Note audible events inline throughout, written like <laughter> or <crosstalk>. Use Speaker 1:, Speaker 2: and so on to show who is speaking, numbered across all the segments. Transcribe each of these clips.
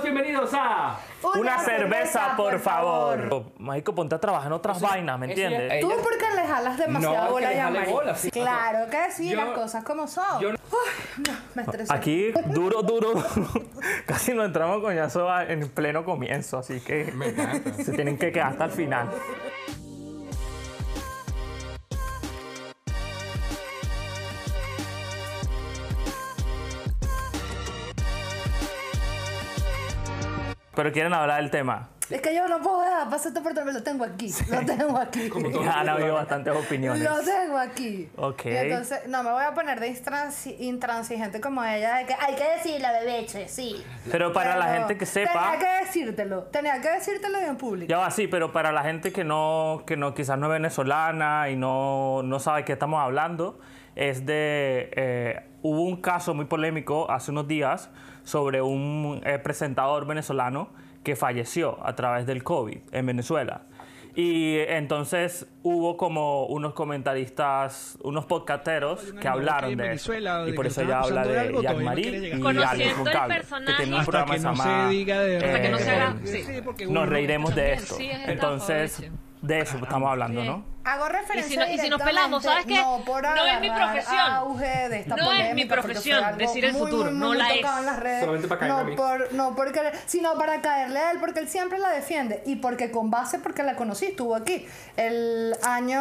Speaker 1: todos bienvenidos a...
Speaker 2: Una, cerveza, por favor. Marico, ponte a trabajar en otras vainas, ¿me entiendes?
Speaker 1: eh,
Speaker 3: Tú
Speaker 1: Ella-
Speaker 3: porque le jalas demasiado
Speaker 1: No,
Speaker 3: bola
Speaker 1: le
Speaker 3: ya,
Speaker 1: jale
Speaker 3: Mari.
Speaker 1: bola, sí.
Speaker 3: Claro que sí,
Speaker 1: Yo-
Speaker 3: las cosas como son.
Speaker 1: yo-
Speaker 3: Uy, no, me estresé.
Speaker 2: Aquí, duro, duro. <laughs> Casi nos entramos coñazo a- en pleno comienzo, así que
Speaker 1: Me
Speaker 2: se tienen que quedar hasta el final. Pero quieren hablar del tema.
Speaker 3: Es que yo no puedo dejar pasar esta oportunidad, lo tengo aquí. Lo tengo aquí.
Speaker 1: todo. <laughs>
Speaker 2: Han habido bastantes opiniones.
Speaker 3: Lo tengo aquí.
Speaker 2: Ok.
Speaker 3: Y entonces, no me voy a poner de intransi- intransigente como ella, de que hay que decirle, bebé, che, sí.
Speaker 2: Pero para la
Speaker 3: Pero
Speaker 2: gente que sepa,
Speaker 3: Tenía que decírtelo. Tenía que decírtelo en público.
Speaker 2: ya va, sí, pero para la gente que no, que no quizás no es venezolana y no, no sabe qué estamos hablando, es de, eh, hubo un caso muy polémico hace unos días sobre un eh, presentador venezolano que falleció a través del COVID en Venezuela. Y entonces hubo como unos comentaristas, unos podcasteros que hablaron de
Speaker 4: Venezuela,
Speaker 2: eso.
Speaker 4: de
Speaker 2: Y por eso ella habla de
Speaker 4: algo,
Speaker 2: Jack
Speaker 4: todavía no
Speaker 2: Marie
Speaker 4: quiere llegar.
Speaker 2: y Alex
Speaker 5: el
Speaker 2: Goncalves, que tienen un
Speaker 4: Hasta
Speaker 2: programa
Speaker 4: que
Speaker 2: que se
Speaker 4: no
Speaker 2: llama,
Speaker 4: se diga de
Speaker 5: Hasta que no se haga-
Speaker 2: eh, nos reiremos de esto.
Speaker 5: sí, es estafa,
Speaker 2: Entonces,
Speaker 5: de
Speaker 2: eso estamos hablando. ¿no?
Speaker 3: Hago referencia
Speaker 5: Y si no- y si nos pelamos, ¿sabes qué?
Speaker 3: No, por
Speaker 5: No es mi profesión.
Speaker 3: de esta
Speaker 5: No es mi profesión decir el
Speaker 3: muy,
Speaker 5: futuro,
Speaker 3: muy,
Speaker 5: no
Speaker 3: muy
Speaker 5: la
Speaker 3: tocado
Speaker 5: es.
Speaker 3: en las redes.
Speaker 1: Solamente para caerme a
Speaker 3: no
Speaker 1: mí.
Speaker 3: por, no porque, sino para caerle a él, porque él siempre la defiende y porque con base, porque la conocí, estuvo aquí el año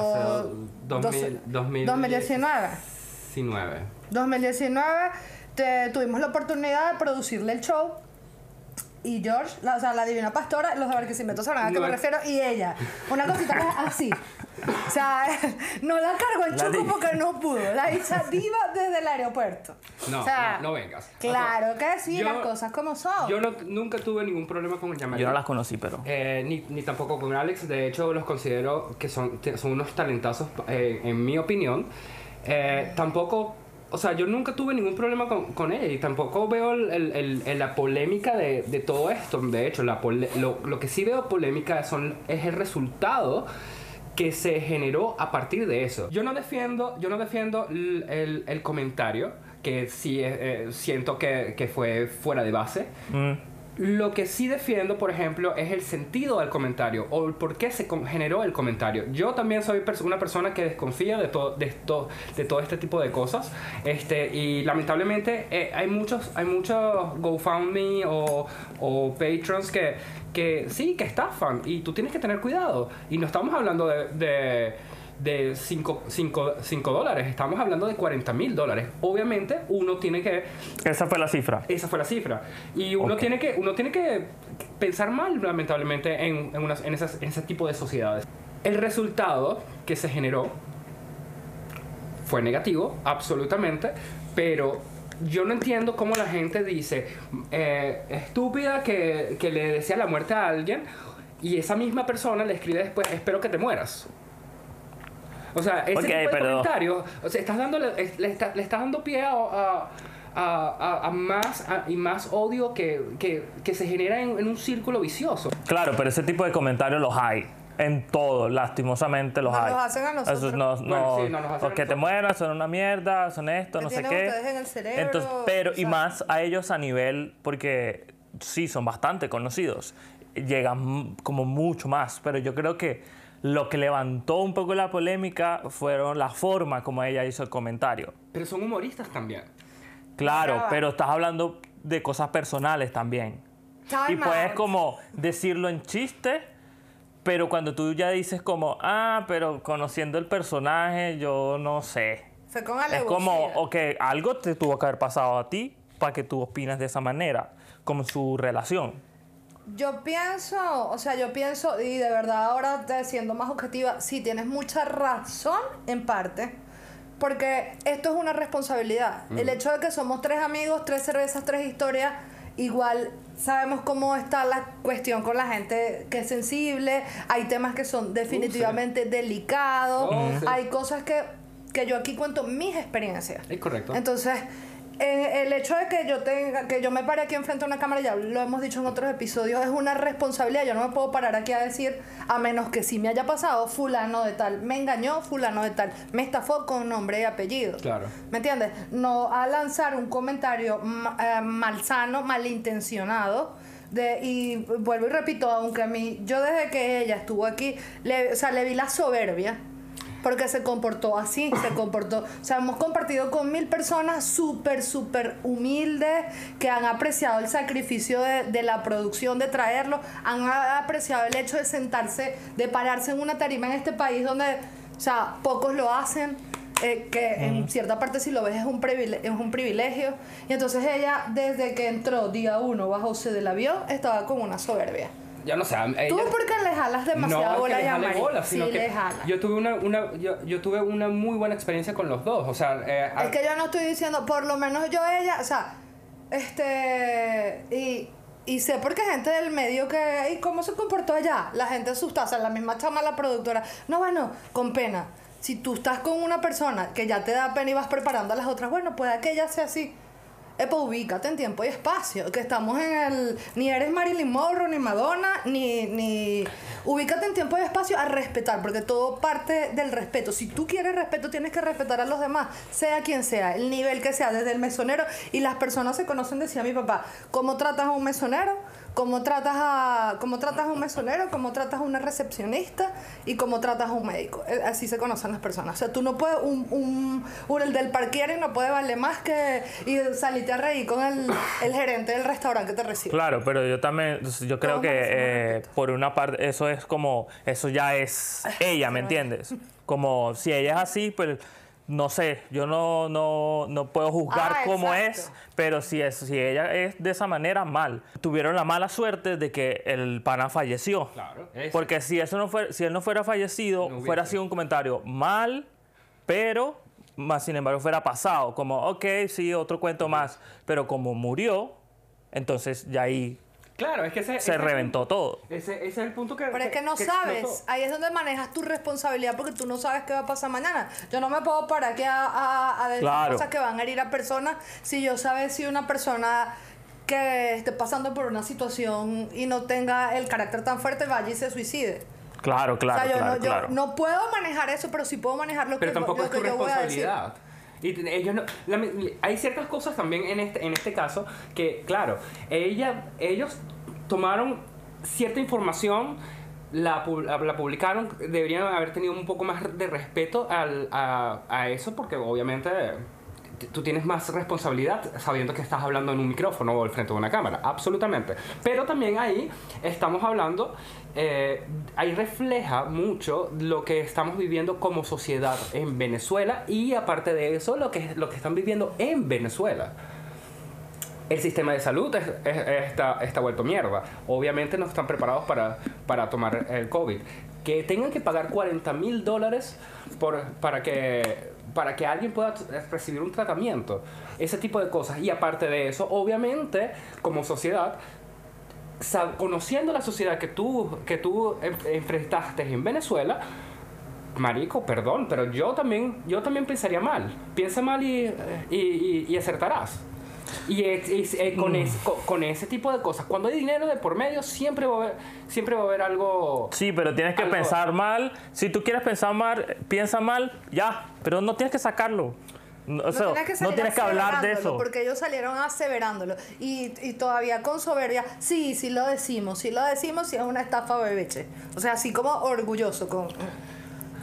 Speaker 1: Hace dos mil-
Speaker 3: 12
Speaker 1: dos mil-
Speaker 3: 2019.
Speaker 1: 19.
Speaker 3: 2019 te- tuvimos la oportunidad de producirle el show y George, la, o sea, la divina pastora, los de Barquisimeto sabrán a qué me refiero, y ella, una cosita que es así. O sea, <laughs> no la cargo en
Speaker 2: La
Speaker 3: chuco porque no pudo. La hizo diva desde el aeropuerto.
Speaker 1: No,
Speaker 3: O sea,
Speaker 1: no, no vengas.
Speaker 3: Claro que sí,
Speaker 1: Yo-
Speaker 3: las cosas como son.
Speaker 1: Yo no- nunca tuve ningún problema con el Jack
Speaker 2: Yo no las conocí, pero...
Speaker 1: Eh, ni, ni tampoco con Alex, de hecho los considero que son, son unos talentazos eh, en mi opinión. Eh, tampoco, o sea, yo nunca tuve ningún problema con, con ella y tampoco veo el- el- el- la polémica de, de todo esto. De hecho, la pole- lo, lo que sí veo polémica son, es el resultado que se generó a partir de eso. Yo no defiendo, yo no defiendo el comentario, que sí eh, eh, siento que, que fue fuera de base.
Speaker 2: Mm.
Speaker 1: Lo que sí defiendo, por ejemplo, es el sentido del comentario o el por qué se generó el comentario. Yo también soy una persona que desconfía de, todo de, todo este tipo de cosas. Este, y lamentablemente eh, hay muchos, hay muchos GoFundMe o, o Patrons que, que sí, que estafan y tú tienes que tener cuidado. Y no estamos hablando de de 5 dólares, estamos hablando de 40 mil dólares. Obviamente uno tiene que
Speaker 2: Esa fue la cifra.
Speaker 1: esa fue la cifra. Y uno, tiene, que, uno tiene que pensar mal, lamentablemente, en, en, unas- en esas- en ese tipo de sociedades. El resultado que se generó fue negativo, absolutamente, pero yo no entiendo cómo la gente dice, eh, estúpida que, que le desea la muerte a alguien y esa misma persona le escribe después, espero que te mueras. O sea, ese
Speaker 2: Ok,
Speaker 1: tipo de
Speaker 2: pero-
Speaker 1: comentarios, o sea, estás dándole, es- le, está- le estás dando pie a, a- a- a- a más a- y más odio que, que- que se genera en, en un círculo vicioso.
Speaker 2: Claro, pero ese tipo de comentarios los hay. En todo, lastimosamente los
Speaker 3: Nos
Speaker 2: hay.
Speaker 3: los hacen a nosotros.
Speaker 2: Esos no,
Speaker 1: Bueno,
Speaker 2: no,
Speaker 1: sí, no, nos hacen
Speaker 2: o que
Speaker 1: a
Speaker 2: te mueras, son una mierda, son esto,
Speaker 3: ¿Qué
Speaker 2: no sé qué.
Speaker 3: en el cerebro?
Speaker 2: Entonces, pero,
Speaker 3: O
Speaker 2: y
Speaker 3: sea-
Speaker 2: más a ellos a nivel, porque sí, son bastante conocidos. Llegan como mucho más. Pero yo creo que lo que levantó un poco la polémica fueron la forma como ella hizo el comentario.
Speaker 1: Pero son humoristas también.
Speaker 2: Claro, pero estás hablando de cosas personales también.
Speaker 3: Time
Speaker 2: Y puedes
Speaker 3: out.
Speaker 2: como decirlo en chiste, pero cuando tú ya dices como, ah, pero conociendo el personaje, yo no sé.
Speaker 3: Fue con
Speaker 2: Es como, ok, algo te tuvo que haber pasado a ti para que tú opinas de esa manera, como su relación.
Speaker 3: Yo pienso, o sea, yo pienso, y de verdad ahora te- siendo más objetiva, sí tienes mucha razón en parte, porque esto es una responsabilidad. El hecho de que somos tres amigos, tres cervezas, tres historias, igual sabemos cómo está la cuestión con la gente que es sensible, hay temas que son definitivamente delicados,
Speaker 1: Oh, sí.
Speaker 3: hay cosas que, que yo aquí cuento mis experiencias.
Speaker 1: Es correcto.
Speaker 3: Entonces, eh, el hecho de que yo tenga, que yo me pare aquí enfrente de una cámara, ya lo hemos dicho en otros episodios, es una responsabilidad. Yo no me puedo parar aquí a decir, a menos que si me haya pasado fulano de tal, me engañó fulano de tal, me estafó con nombre y apellido.
Speaker 1: Claro.
Speaker 3: ¿Me entiendes? No a lanzar un comentario eh, malsano, malintencionado. De, y vuelvo y repito, aunque a mí, yo desde que ella estuvo aquí, le, o sea, le vi la soberbia. Porque se comportó así, se comportó. O sea, hemos compartido con mil personas súper, súper humildes que han apreciado el sacrificio de, de la producción, de traerlo, han apreciado el hecho de sentarse, de pararse en una tarima en este país donde, o sea, pocos lo hacen. eh, que en cierta parte si lo ves es un, privile- es un privilegio. Y entonces ella, desde que entró día uno bajo del avión, estaba con una soberbia.
Speaker 1: Ya no sé. ella-
Speaker 3: Tú porque le jalas demasiada
Speaker 1: no,
Speaker 3: bola a Yamari.
Speaker 1: bola,
Speaker 3: Sí,
Speaker 1: que
Speaker 3: le jala.
Speaker 1: yo tuve una, una yo, yo tuve una muy buena experiencia con los dos, o sea, eh,
Speaker 3: Es que yo no estoy diciendo, por lo menos yo ella, o sea, este, y, y sé porque gente del medio que, ¿y cómo se comportó allá? La gente asustada, o sea, la misma chama, la productora, no, bueno, con pena. Si tú estás con una persona que ya te da pena y vas preparando a las otras, bueno, puede que ella sea así. Epa, ubícate en tiempo y espacio, que estamos en el... Ni eres Marilyn Monroe, ni Madonna, ni, ni... Ubícate en tiempo y espacio a respetar, porque todo parte del respeto. Si tú quieres respeto, tienes que respetar a los demás, sea quien sea, el nivel que sea, desde el mesonero. Y las personas se conocen, decía mi papá, ¿cómo tratas a un mesonero? ¿Cómo tratas a, cómo tratas a un mesonero? ¿Cómo tratas a una recepcionista? ¿Y cómo tratas a un médico? Eh, Así se conocen las personas. O sea, tú no puedes, un, un, un- el del parquero no puede valer más que y salirte a reír con el, el gerente del restaurante que te recibe.
Speaker 2: Claro, pero yo también, yo creo que eh, por una parte, eso es como, eso ya es <laughs> ella, ¿me entiendes? Como si ella es así, pues no sé, yo no, no, no puedo juzgar
Speaker 3: Ah,
Speaker 2: cómo
Speaker 3: exacto.
Speaker 2: es, pero si, es, si ella es de esa manera, mal. Tuvieron la mala suerte de que el pana falleció.
Speaker 1: Claro. Ese-
Speaker 2: Porque si, eso no fuera, si él no fuera fallecido,
Speaker 1: No
Speaker 2: fuera sido un comentario mal, pero más sin embargo fuera pasado. Como, ok, sí, otro cuento más. Pero como murió, entonces ya ahí
Speaker 1: Claro, es que ese,
Speaker 2: se
Speaker 1: ese-
Speaker 2: reventó todo.
Speaker 1: Ese, ese es el punto que.
Speaker 3: Pero es que no sabes,
Speaker 1: explotó.
Speaker 3: ahí es donde manejas tu responsabilidad porque tú no sabes qué va a pasar mañana. Yo no me puedo parar aquí a, a, a decir
Speaker 2: Claro.
Speaker 3: cosas que van a herir a personas si yo sabes si una persona que esté pasando por una situación y no tenga el carácter tan fuerte vaya y se suicide.
Speaker 2: Claro, claro,
Speaker 3: o sea, yo,
Speaker 2: claro,
Speaker 3: no, yo
Speaker 2: claro.
Speaker 3: no puedo manejar eso, pero sí puedo manejar lo
Speaker 1: Pero
Speaker 3: que,
Speaker 1: tampoco
Speaker 3: lo
Speaker 1: es
Speaker 3: que
Speaker 1: tu
Speaker 3: yo voy a decir.
Speaker 1: responsabilidad. Y ellos no, la- hay ciertas cosas también en este, en este caso que, claro, ella, ellos tomaron cierta información, la, la, publicaron, deberían haber tenido un poco más de respeto al- a, a eso, porque obviamente tú tienes más responsabilidad sabiendo que estás hablando en un micrófono o al frente de una cámara, absolutamente. Pero también ahí estamos hablando, eh, ahí refleja mucho lo que estamos viviendo como sociedad en Venezuela y aparte de eso, lo que, lo que están viviendo en Venezuela. El sistema de salud es- es- está, está vuelto mierda. Obviamente no están preparados para, para tomar el COVID. Que tengan que pagar 40 mil dólares para, que, para que alguien pueda recibir un tratamiento. Ese tipo de cosas. Y aparte de eso, obviamente, como sociedad, conociendo la sociedad que tú, que tú en- enfrentaste en Venezuela, Marico, perdón, pero yo también, yo también pensaría mal. Piensa mal y, y- y acertarás. Y, es- y- eh, con, es- co- con ese tipo de cosas, cuando hay dinero de por medio, siempre va a haber, siempre va a haber algo...
Speaker 2: Sí, pero tienes que
Speaker 1: Algo-
Speaker 2: pensar mal. Si tú quieres pensar mal, piensa mal, ya. Pero no tienes que sacarlo. No, o sea,
Speaker 3: tienes que,
Speaker 2: no tienes que hablar de eso.
Speaker 3: Porque ellos salieron aseverándolo. Y, y todavía con soberbia, sí, sí lo decimos, sí lo decimos, sí es una estafa bebeche. O sea, así como orgulloso. Con,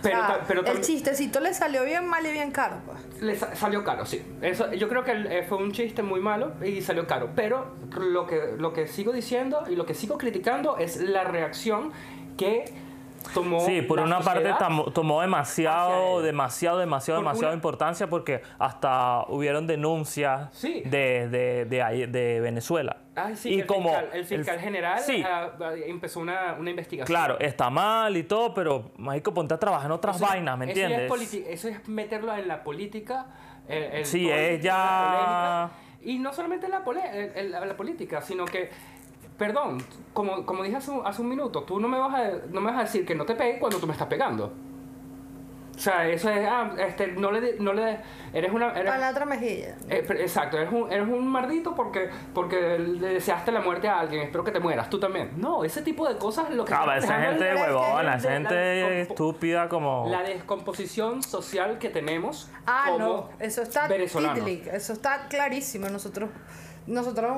Speaker 1: Pero,
Speaker 3: o sea,
Speaker 1: ta- pero
Speaker 3: el chistecito le salió bien mal y bien caro. pues.
Speaker 1: Le sa- salió caro, sí. Eso, yo creo que eh, fue un chiste muy malo y salió caro. Pero lo que, lo que sigo diciendo y lo que sigo criticando es la reacción que tomó.
Speaker 2: Sí, por
Speaker 1: la
Speaker 2: una parte
Speaker 1: sociedad.
Speaker 2: tomó demasiado, demasiado, demasiado,
Speaker 1: Por una-
Speaker 2: importancia porque hasta hubieron denuncias
Speaker 1: Sí.
Speaker 2: de, de, de, de Venezuela.
Speaker 1: Ay, sí,
Speaker 2: y
Speaker 1: el
Speaker 2: como
Speaker 1: fiscal, el fiscal general
Speaker 2: sí,
Speaker 1: ah, empezó una, una investigación.
Speaker 2: claro, está mal y todo, pero Mágico, ponte a trabajar en otras
Speaker 1: Eso-
Speaker 2: vainas, ¿me
Speaker 1: eso ya es
Speaker 2: entiendes?
Speaker 1: eso es meterlo en la política. el- el-
Speaker 2: Sí, es ya-
Speaker 1: la. Y no solamente la, pole- el- el- la política, sino que, perdón, como, como dije hace un, hace un minuto, tú no me, vas a, no me vas a decir que no te pegue cuando tú me estás pegando. sea, eso es, ah, este, no le, no le, eres una, eres,
Speaker 3: Para la otra mejilla.
Speaker 1: eh, exacto, eres un, eres un mardito porque, porque le deseaste la muerte a alguien, espero que te mueras, tú también. No, ese tipo de cosas lo que
Speaker 2: Claro,
Speaker 1: están
Speaker 2: esa gente
Speaker 1: que
Speaker 2: huevona,
Speaker 1: es
Speaker 2: esa
Speaker 1: de la
Speaker 2: gente estúpida como...
Speaker 1: La descomposición social que tenemos
Speaker 3: Ah,
Speaker 1: como
Speaker 3: no, eso está titlic, eso está clarísimo. Nosotros, nosotros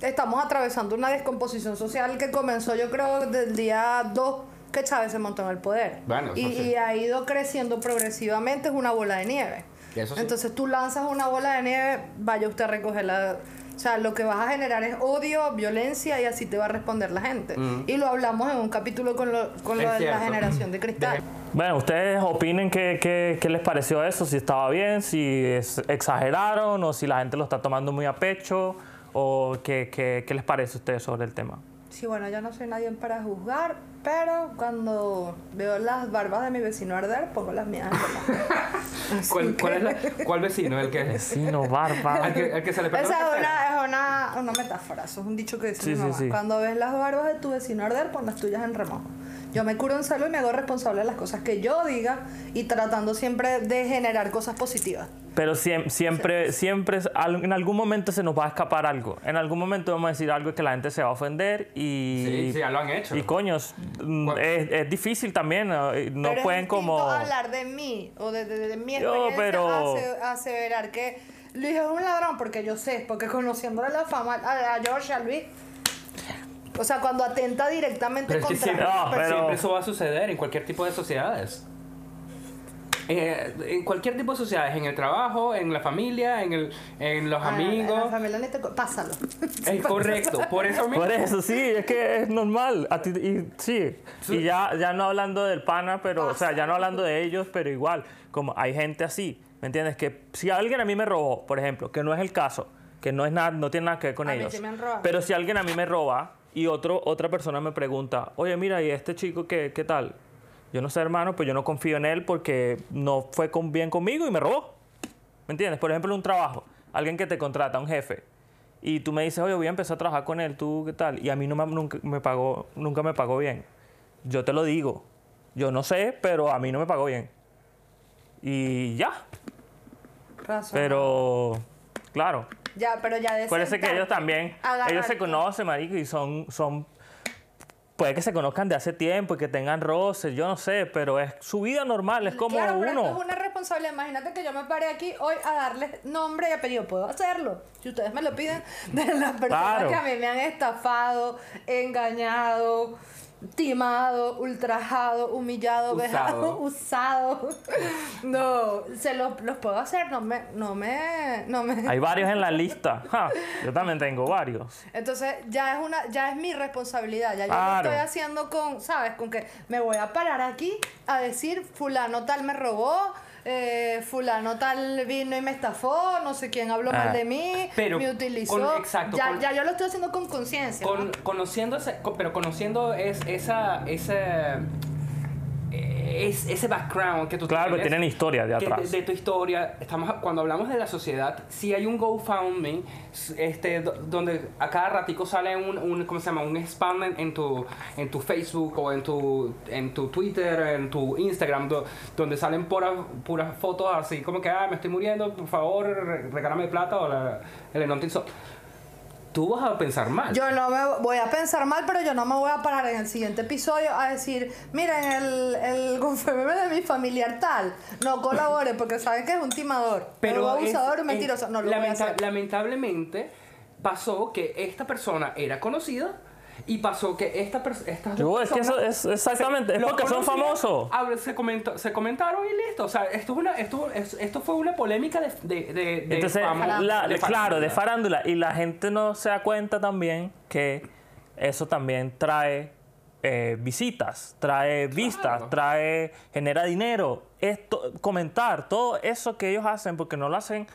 Speaker 3: estamos atravesando una descomposición social que comenzó, yo creo, del día 2 que Chávez se montó en el poder.
Speaker 1: Bueno,
Speaker 3: y,
Speaker 1: sí.
Speaker 3: y ha ido creciendo progresivamente, es una bola de nieve.
Speaker 1: Eso sí.
Speaker 3: Entonces tú lanzas una bola de nieve, vaya usted a recogerla. O sea, lo que vas a generar es odio, violencia y así te va a responder la gente. Y lo hablamos en un capítulo con lo, con lo de la generación de cristal.
Speaker 2: Bueno, ustedes opinen qué, qué, qué les pareció eso, si estaba bien, si es- exageraron o si la gente lo está tomando muy a pecho o qué, qué, qué les parece a ustedes sobre el tema.
Speaker 3: Sí, bueno, yo no soy nadie para juzgar, pero cuando veo las barbas de mi vecino arder, pongo las mías. <laughs>
Speaker 1: ¿Cuál, cuál es la- cuál vecino? El que,
Speaker 2: Vecino, barba.
Speaker 1: al que, al que se le
Speaker 3: Esa
Speaker 1: la
Speaker 3: es una, es una, una metáfora, eso es un dicho que dice
Speaker 2: Sí,
Speaker 3: mi
Speaker 2: sí,
Speaker 3: mamá.
Speaker 2: sí.
Speaker 3: Cuando ves las barbas de tu vecino arder, pon las tuyas en remojo. Yo me curo en salud y me hago responsable de las cosas que yo diga y tratando siempre de generar cosas positivas.
Speaker 2: Pero siem- siempre, siempre, al- en algún momento se nos va a escapar algo. En algún momento vamos a decir algo que la gente se va a ofender y...
Speaker 1: Sí, sí, ya lo han hecho.
Speaker 2: Y coños,
Speaker 1: Bueno.
Speaker 2: es, es difícil también, ¿no?
Speaker 3: Pero
Speaker 2: pueden
Speaker 3: es
Speaker 2: como...
Speaker 3: hablar de mí o de, de- de mi
Speaker 2: Yo,
Speaker 3: experiencia
Speaker 2: pero-
Speaker 3: ase- aseverar que Luis es un ladrón porque yo sé, porque conociéndole la fama a, a George, a Luis, o sea, cuando atenta directamente
Speaker 1: Pero es que
Speaker 3: contra
Speaker 1: siempre,
Speaker 2: No, pero-
Speaker 1: siempre eso va a suceder en cualquier tipo de sociedades. Eh, en cualquier tipo de sociedades, en el trabajo, en la familia, en, el, en los
Speaker 3: Ah, En la
Speaker 1: amigos.
Speaker 3: familia te co- Pásalo.
Speaker 1: Es correcto, por eso mismo.
Speaker 2: Por eso, sí, es que es normal. A ti- y, sí. y ya, ya no hablando del pana, pero, o sea, ya no hablando de ellos, pero igual, como hay gente así, ¿me entiendes? Que si alguien a mí me robó, por ejemplo, que no es el caso, que no, es nada, no tiene nada que ver con
Speaker 3: A mí
Speaker 2: ellos,
Speaker 3: sí me han robado.
Speaker 2: pero si alguien a mí me roba y otro, otra persona me pregunta, oye, mira, ¿y este chico qué, qué tal? Yo no sé, hermano, pues yo no confío en él porque no fue con, bien conmigo y me robó. ¿Me entiendes? Por ejemplo, un trabajo. Alguien que te contrata, un jefe. Y tú me dices, oye, voy a empezar a trabajar con él, ¿tú qué tal? Y a mí no me, nunca, me pagó, nunca me pagó bien. Yo te lo digo. Yo no sé, pero a mí no me pagó bien. Y ya.
Speaker 3: Razón.
Speaker 2: Pero, claro.
Speaker 3: Ya, pero ya de
Speaker 2: Puede ser que ellos también,
Speaker 3: agarrarte.
Speaker 2: ellos se conocen, marico, y son, son, puede que se conozcan de hace tiempo y que tengan roces, yo no sé, pero es su vida normal, es como
Speaker 3: claro, pero
Speaker 2: uno.
Speaker 3: esto es una responsabilidad. Imagínate que yo me pare aquí hoy a darles nombre y apellido. Puedo hacerlo. Si ustedes me lo piden, <laughs> de las personas
Speaker 2: Claro.
Speaker 3: que a mí me han estafado, engañado, timado, ultrajado, humillado,
Speaker 1: Usado.
Speaker 3: vejado, <laughs> usado. No, se los, los puedo hacer. No me, no me, no me.
Speaker 2: Hay varios en la lista. Ja, yo también tengo varios.
Speaker 3: Entonces ya es una, ya es mi responsabilidad. Ya yo lo estoy haciendo con, ¿sabes? Con que me voy a parar aquí a decir fulano tal me robó, eh, fulano tal vino y me estafó, no sé quién habló
Speaker 2: Ah.
Speaker 3: mal de mí,
Speaker 1: Pero
Speaker 3: me utilizó.
Speaker 1: con- exacto,
Speaker 3: ya,
Speaker 1: con-
Speaker 3: ya yo lo estoy haciendo con conciencia.
Speaker 1: Con-
Speaker 3: ¿no?
Speaker 1: conociendo pero conociendo es, esa, ese, es, ese background que tú
Speaker 2: Claro,
Speaker 1: tienes,
Speaker 2: tienen historia de
Speaker 1: que
Speaker 2: atrás.
Speaker 1: De, de tu historia, estamos, cuando hablamos de la sociedad, si hay un GoFundMe, este, do- donde a cada ratico sale un, un ¿cómo se llama? Un spam en, en tu, en tu Facebook o en tu, en tu Twitter, en tu Instagram, do- donde salen puras puras fotos así como que, ah, me estoy muriendo, por favor, re- regálame plata o la, el Enontin So- Tú vas a pensar mal.
Speaker 3: Yo no me voy a pensar mal, pero yo no me voy a parar en el siguiente episodio a decir, miren, el, el de mi familiar tal, no colabore porque saben que es un timador, pero un abusador, un mentiroso. No lo voy a
Speaker 1: lamenta-
Speaker 3: hacer.
Speaker 1: Lamentablemente pasó que esta persona era conocida y pasó que esta estas
Speaker 2: Yo, es que eso es exactamente, es porque son famosos.
Speaker 1: se, comentó- se comentaron y listo. O sea, esto, es una, esto, es- esto fue una polémica de, de, de, de
Speaker 2: Entonces,
Speaker 1: fama,
Speaker 2: la-
Speaker 1: de
Speaker 2: claro, de
Speaker 1: farándula.
Speaker 2: farándula. Y la gente no se da cuenta también que eso también trae eh, visitas, trae vistas, trae, genera dinero. Esto, comentar, todo eso que ellos hacen, porque no lo hacen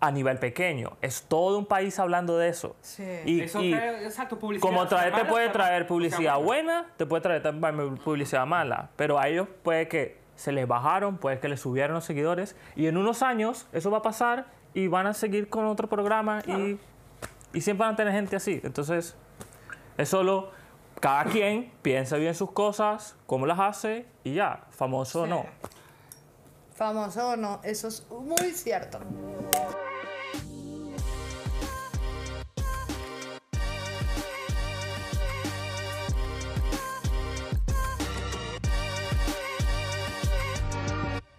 Speaker 2: a nivel pequeño. Es todo un país hablando de eso.
Speaker 3: Sí.
Speaker 2: Y,
Speaker 1: Eso
Speaker 2: y
Speaker 1: trae, exacto, publicidad.
Speaker 2: como traer, te puede traer publicidad buena. te puede traer también publicidad mala. Pero a ellos puede que se les bajaron, puede que les subieron los seguidores. Y en unos años eso va a pasar y van a seguir con otro programa y, y siempre van a tener gente así. Entonces, es solo cada quien piensa bien sus cosas, cómo las hace y ya, famoso o
Speaker 3: Sí.
Speaker 2: no.
Speaker 3: Famoso o no, eso es muy cierto.